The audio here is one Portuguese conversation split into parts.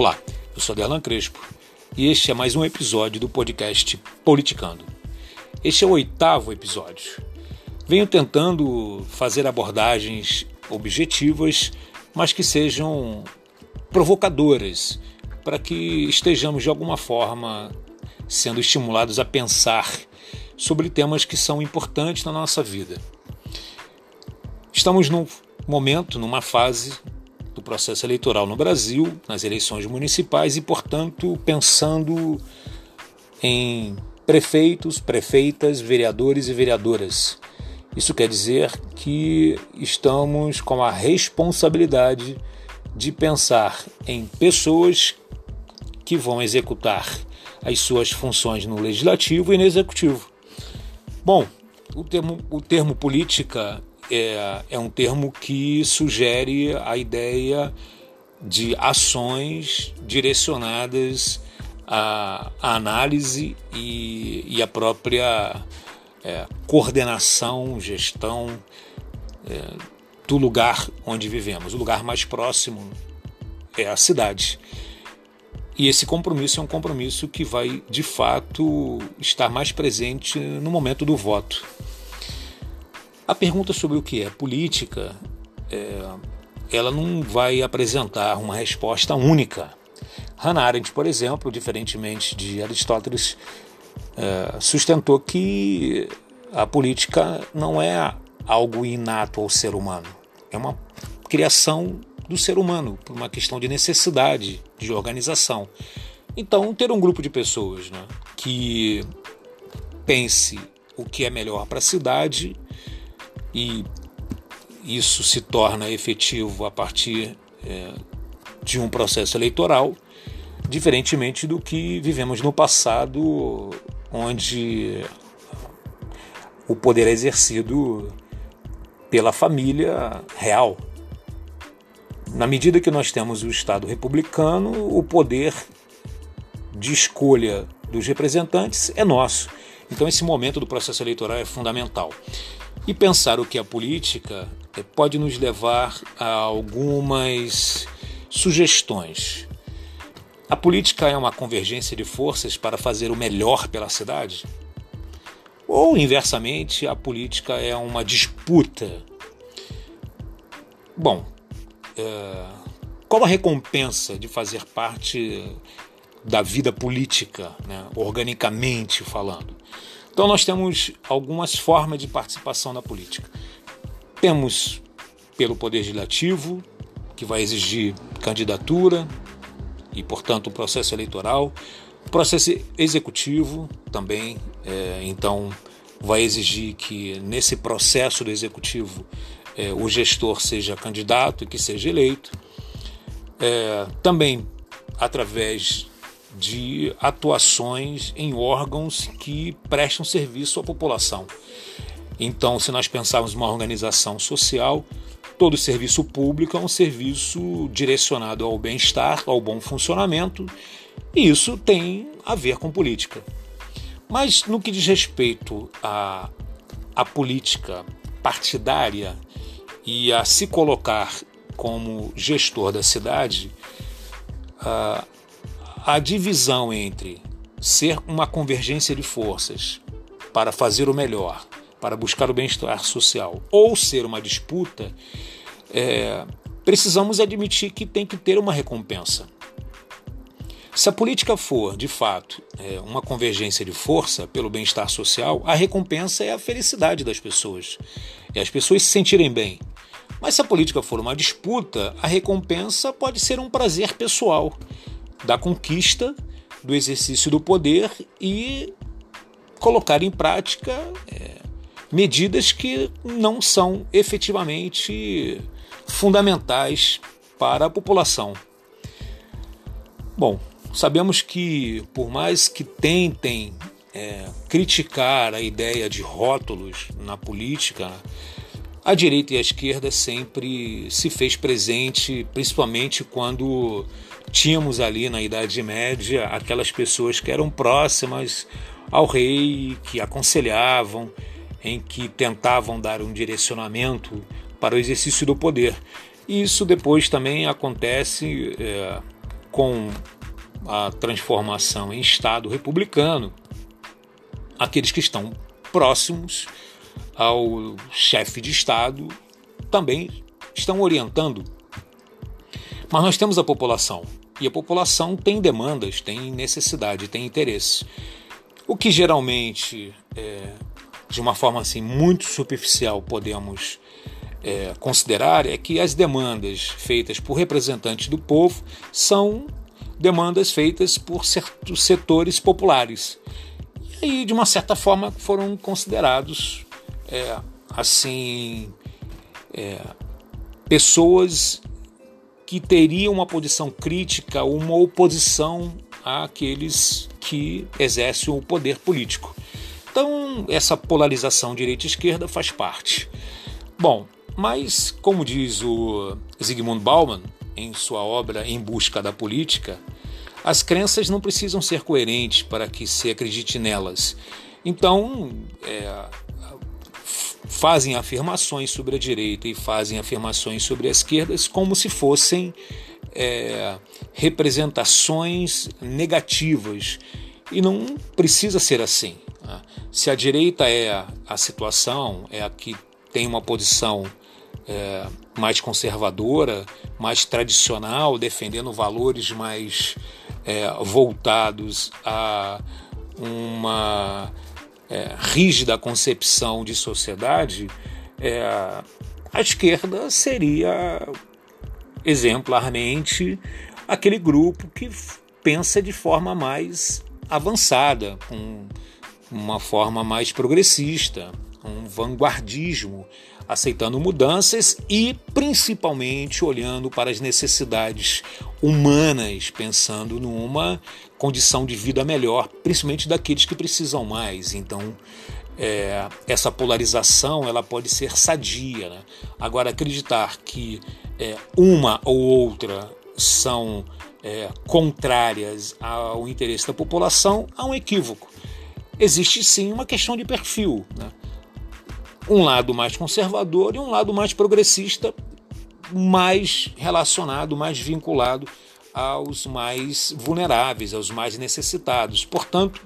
Olá, eu sou Adelan Crespo e este é mais um episódio do podcast Politicando. Este é o oitavo episódio. Venho tentando fazer abordagens objetivas, mas que sejam provocadoras, para que estejamos de alguma forma sendo estimulados a pensar sobre temas que são importantes na nossa vida. Estamos num momento, numa fase processo eleitoral no Brasil, nas eleições municipais e, portanto, pensando em prefeitos, prefeitas, vereadores e vereadoras. Isso quer dizer que estamos com a responsabilidade de pensar em pessoas que vão executar as suas funções no legislativo e no executivo. Bom, o termo, o termo política é, é um termo que sugere a ideia de ações direcionadas à, à análise e, e à própria é, coordenação, gestão é, do lugar onde vivemos. O lugar mais próximo é a cidade. E esse compromisso é um compromisso que vai, de fato, estar mais presente no momento do voto. A pergunta sobre o que é política, é, ela não vai apresentar uma resposta única. Hannah Arendt, por exemplo, diferentemente de Aristóteles, é, sustentou que a política não é algo inato ao ser humano, é uma criação do ser humano por uma questão de necessidade de organização. Então, ter um grupo de pessoas né, que pense o que é melhor para a cidade e isso se torna efetivo a partir é, de um processo eleitoral, diferentemente do que vivemos no passado, onde o poder é exercido pela família real. Na medida que nós temos o Estado republicano, o poder de escolha dos representantes é nosso. Então, esse momento do processo eleitoral é fundamental. E pensar o que é política eh, pode nos levar a algumas sugestões. A política é uma convergência de forças para fazer o melhor pela cidade? Ou, inversamente, a política é uma disputa? Bom, é... qual a recompensa de fazer parte da vida política, né, organicamente falando? Então nós temos algumas formas de participação na política. Temos pelo poder legislativo, que vai exigir candidatura e, portanto, o processo eleitoral. Processo executivo também, é, então, vai exigir que nesse processo do executivo é, o gestor seja candidato e que seja eleito. É, também através de atuações em órgãos que prestam serviço à população. Então, se nós pensarmos uma organização social, todo serviço público é um serviço direcionado ao bem-estar, ao bom funcionamento, e isso tem a ver com política. Mas no que diz respeito à, à política partidária e a se colocar como gestor da cidade, uh, a divisão entre ser uma convergência de forças para fazer o melhor, para buscar o bem-estar social, ou ser uma disputa, é, precisamos admitir que tem que ter uma recompensa. Se a política for, de fato, é, uma convergência de força pelo bem-estar social, a recompensa é a felicidade das pessoas, é as pessoas se sentirem bem. Mas se a política for uma disputa, a recompensa pode ser um prazer pessoal, da conquista, do exercício do poder e colocar em prática é, medidas que não são efetivamente fundamentais para a população. Bom, sabemos que por mais que tentem é, criticar a ideia de rótulos na política, a direita e a esquerda sempre se fez presente, principalmente quando tínhamos ali na Idade Média aquelas pessoas que eram próximas ao rei, que aconselhavam, em que tentavam dar um direcionamento para o exercício do poder. E isso depois também acontece é, com a transformação em Estado republicano, aqueles que estão próximos ao chefe de Estado também estão orientando. Mas nós temos a população, e a população tem demandas, tem necessidade, tem interesse. O que geralmente, é, de uma forma assim muito superficial, podemos é, considerar é que as demandas feitas por representantes do povo são demandas feitas por certos setores populares. E aí, de uma certa forma, foram considerados é, assim é, pessoas que teriam uma posição crítica, uma oposição àqueles que exercem o poder político. Então, essa polarização direita-esquerda faz parte. Bom, mas, como diz o Zygmunt Bauman em sua obra Em Busca da Política, as crenças não precisam ser coerentes para que se acredite nelas. Então, é, fazem afirmações sobre a direita e fazem afirmações sobre a esquerda como se fossem é, representações negativas. E não precisa ser assim. Né? Se a direita é a situação, é a que tem uma posição é, mais conservadora, mais tradicional, defendendo valores mais é, voltados a uma é, rígida concepção de sociedade, é, a esquerda seria exemplarmente aquele grupo que pensa de forma mais avançada, com uma forma mais progressista, um vanguardismo, aceitando mudanças e principalmente olhando para as necessidades humanas, pensando numa condição de vida melhor, principalmente daqueles que precisam mais. Então, é, essa polarização ela pode ser sadia. Né? Agora, acreditar que é, uma ou outra são é, contrárias ao interesse da população há um equívoco. Existe sim uma questão de perfil. Né? Um lado mais conservador e um lado mais progressista, mais relacionado, mais vinculado aos mais vulneráveis, aos mais necessitados. Portanto,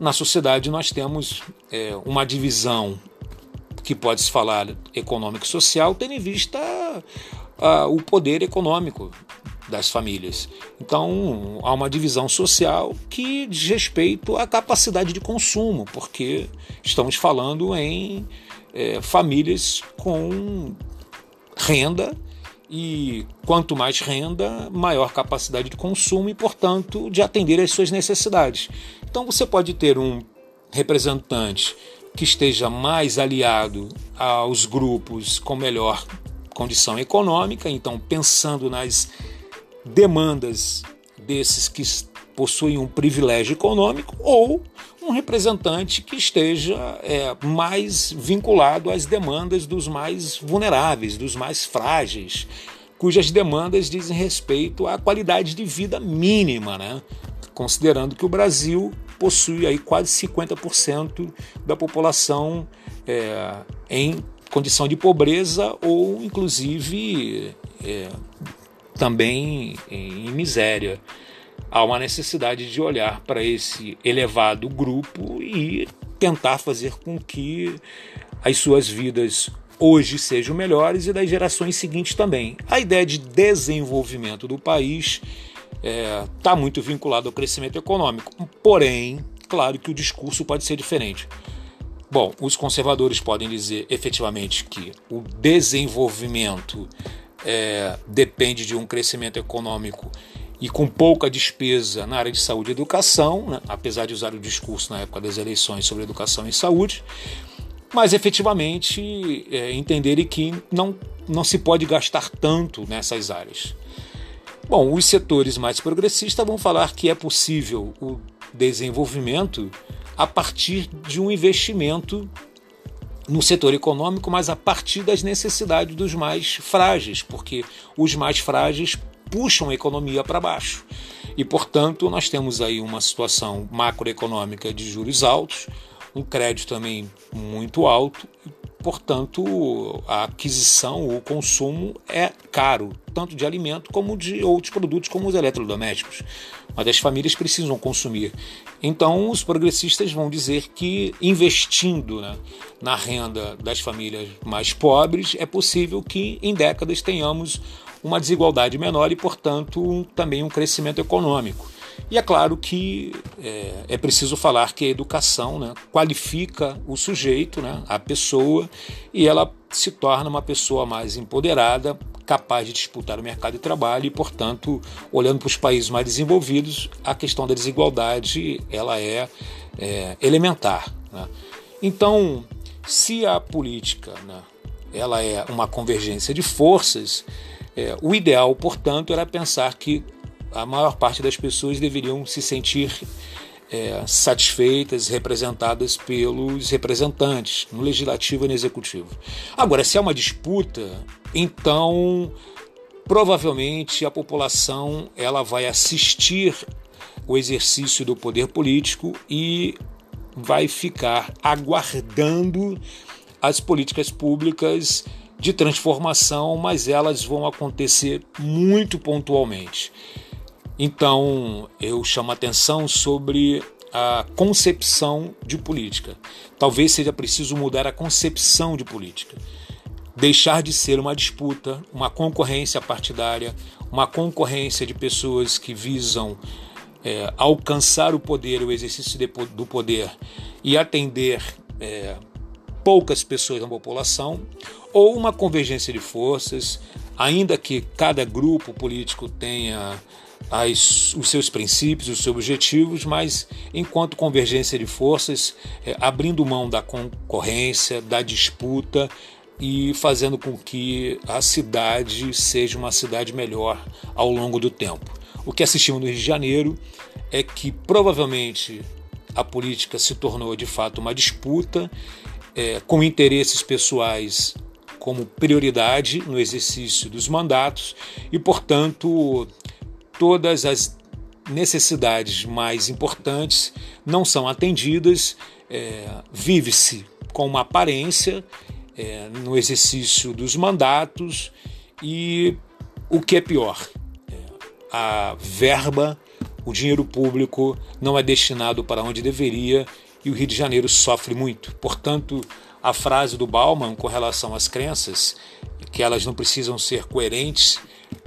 na sociedade nós temos é, uma divisão que pode se falar econômico e social, tendo em vista o poder econômico das famílias. Então, há uma divisão social que diz respeito à capacidade de consumo, porque estamos falando em é, famílias com renda e quanto mais renda, maior capacidade de consumo e, portanto, de atender às suas necessidades. Então, você pode ter um representante que esteja mais aliado aos grupos com melhor condição econômica, então pensando nas demandas desses que possuem um privilégio econômico, ou um representante que esteja é, mais vinculado às demandas dos mais vulneráveis, dos mais frágeis, cujas demandas dizem respeito à qualidade de vida mínima, né? considerando que o Brasil possui aí quase 50% da população é, em condição de pobreza ou inclusive é, também em miséria há uma necessidade de olhar para esse elevado grupo e tentar fazer com que as suas vidas hoje sejam melhores e das gerações seguintes também. A ideia de desenvolvimento do país está é, tá muito vinculada ao crescimento econômico, porém, claro que o discurso pode ser diferente. Bom, os conservadores podem dizer efetivamente que o desenvolvimento é, depende de um crescimento econômico e com pouca despesa na área de saúde e educação, né, apesar de usar o discurso na época das eleições sobre educação e saúde, mas efetivamente é, entenderem que não, não se pode gastar tanto nessas áreas. Bom, os setores mais progressistas vão falar que é possível o desenvolvimento a partir de um investimento no setor econômico, mas a partir das necessidades dos mais frágeis, porque os mais frágeis puxam a economia para baixo. E, portanto, nós temos aí uma situação macroeconômica de juros altos, um crédito também muito alto, portanto, a aquisição, o consumo é caro, tanto de alimento como de outros produtos, como os eletrodomésticos. Mas as famílias precisam consumir. Então, os progressistas vão dizer que investindo né, na renda das famílias mais pobres, é possível que em décadas tenhamos uma desigualdade menor e, portanto, também um crescimento econômico. E é claro que é, é preciso falar que a educação né, qualifica o sujeito, né, a pessoa, e ela se torna uma pessoa mais empoderada, capaz de disputar o mercado de trabalho e, portanto, olhando para os países mais desenvolvidos, a questão da desigualdade ela é, é elementar. Né? Então, se a política né, ela é uma convergência de forças, é, o ideal, portanto, era pensar que a maior parte das pessoas deveriam se sentir é, satisfeitas, representadas pelos representantes, no legislativo e no executivo. Agora, se há uma disputa, então provavelmente a população ela vai assistir o exercício do poder político e vai ficar aguardando as políticas públicas de transformação, mas elas vão acontecer muito pontualmente. Então, eu chamo a atenção sobre a concepção de política. Talvez seja preciso mudar a concepção de política. Deixar de ser uma disputa, uma concorrência partidária, uma concorrência de pessoas que visam é, alcançar o poder, o exercício de, do poder e atender é, poucas pessoas na população, ou uma convergência de forças, ainda que cada grupo político tenha as, os seus princípios, os seus objetivos, mas enquanto convergência de forças, é, abrindo mão da concorrência, da disputa e fazendo com que a cidade seja uma cidade melhor ao longo do tempo. O que assistimos no Rio de Janeiro é que provavelmente a política se tornou de fato uma disputa é, com interesses pessoais como prioridade no exercício dos mandatos e, portanto, todas as necessidades mais importantes não são atendidas, é, vive-se com uma aparência é, no exercício dos mandatos e o que é pior, é, a verba, o dinheiro público não é destinado para onde deveria e o Rio de Janeiro sofre muito. Portanto, a frase do Bauman com relação às crenças, que elas não precisam ser coerentes,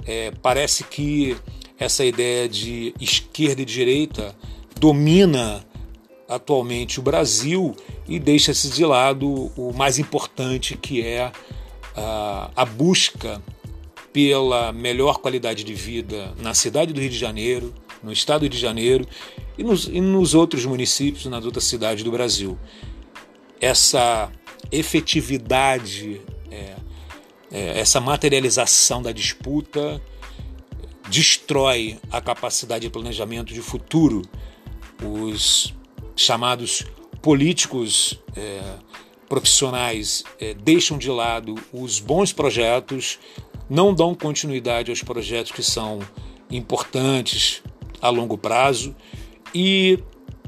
é, parece que essa ideia de esquerda e direita domina atualmente o Brasil e deixa-se de lado o mais importante que é a, a busca pela melhor qualidade de vida na cidade do Rio de Janeiro, no estado de Janeiro e nos, e nos outros municípios, nas outras cidades do Brasil. Essa efetividade, é, é, essa materialização da disputa destrói a capacidade de planejamento de futuro. Os chamados políticos é, profissionais é, deixam de lado os bons projetos, não dão continuidade aos projetos que são importantes a longo prazo e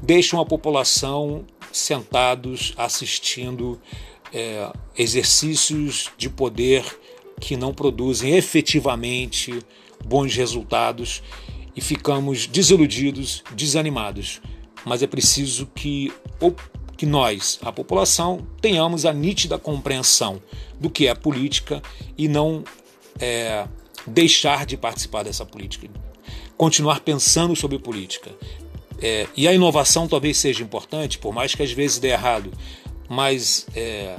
deixam a população sentados assistindo é, exercícios de poder que não produzem efetivamente bons resultados e ficamos desiludidos, desanimados. Mas é preciso que, que nós, a população, tenhamos a nítida compreensão do que é política e não é, deixar de participar dessa política, continuar pensando sobre política. É, e a inovação talvez seja importante, por mais que às vezes dê errado, mas é,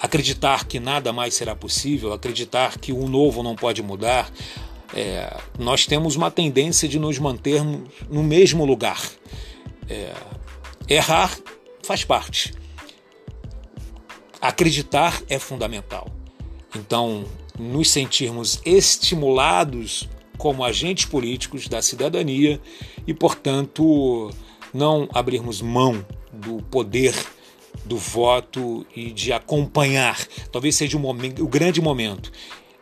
acreditar que nada mais será possível, acreditar que o novo não pode mudar, é, nós temos uma tendência de nos mantermos no mesmo lugar. É, errar faz parte. Acreditar é fundamental. Então, nos sentirmos estimulados como agentes políticos da cidadania e, portanto, não abrirmos mão do poder do voto e de acompanhar. Talvez seja o, momento, o grande momento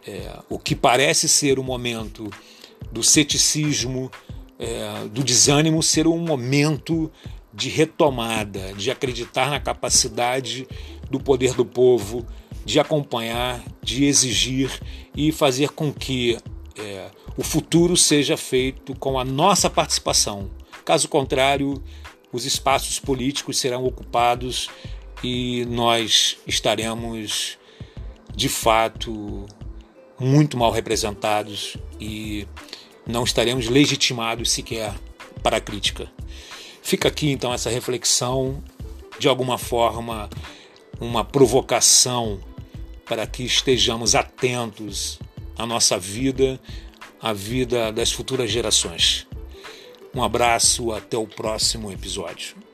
é, o que parece ser o momento do ceticismo, é, do desânimo, ser um momento de retomada, de acreditar na capacidade do poder do povo, de acompanhar, de exigir e fazer com que é, o futuro seja feito com a nossa participação. Caso contrário, os espaços políticos serão ocupados e nós estaremos de fato muito mal representados e não estaremos legitimados sequer para a crítica. Fica aqui então essa reflexão, de alguma forma, uma provocação para que estejamos atentos à nossa vida, à vida das futuras gerações. Um abraço, até o próximo episódio.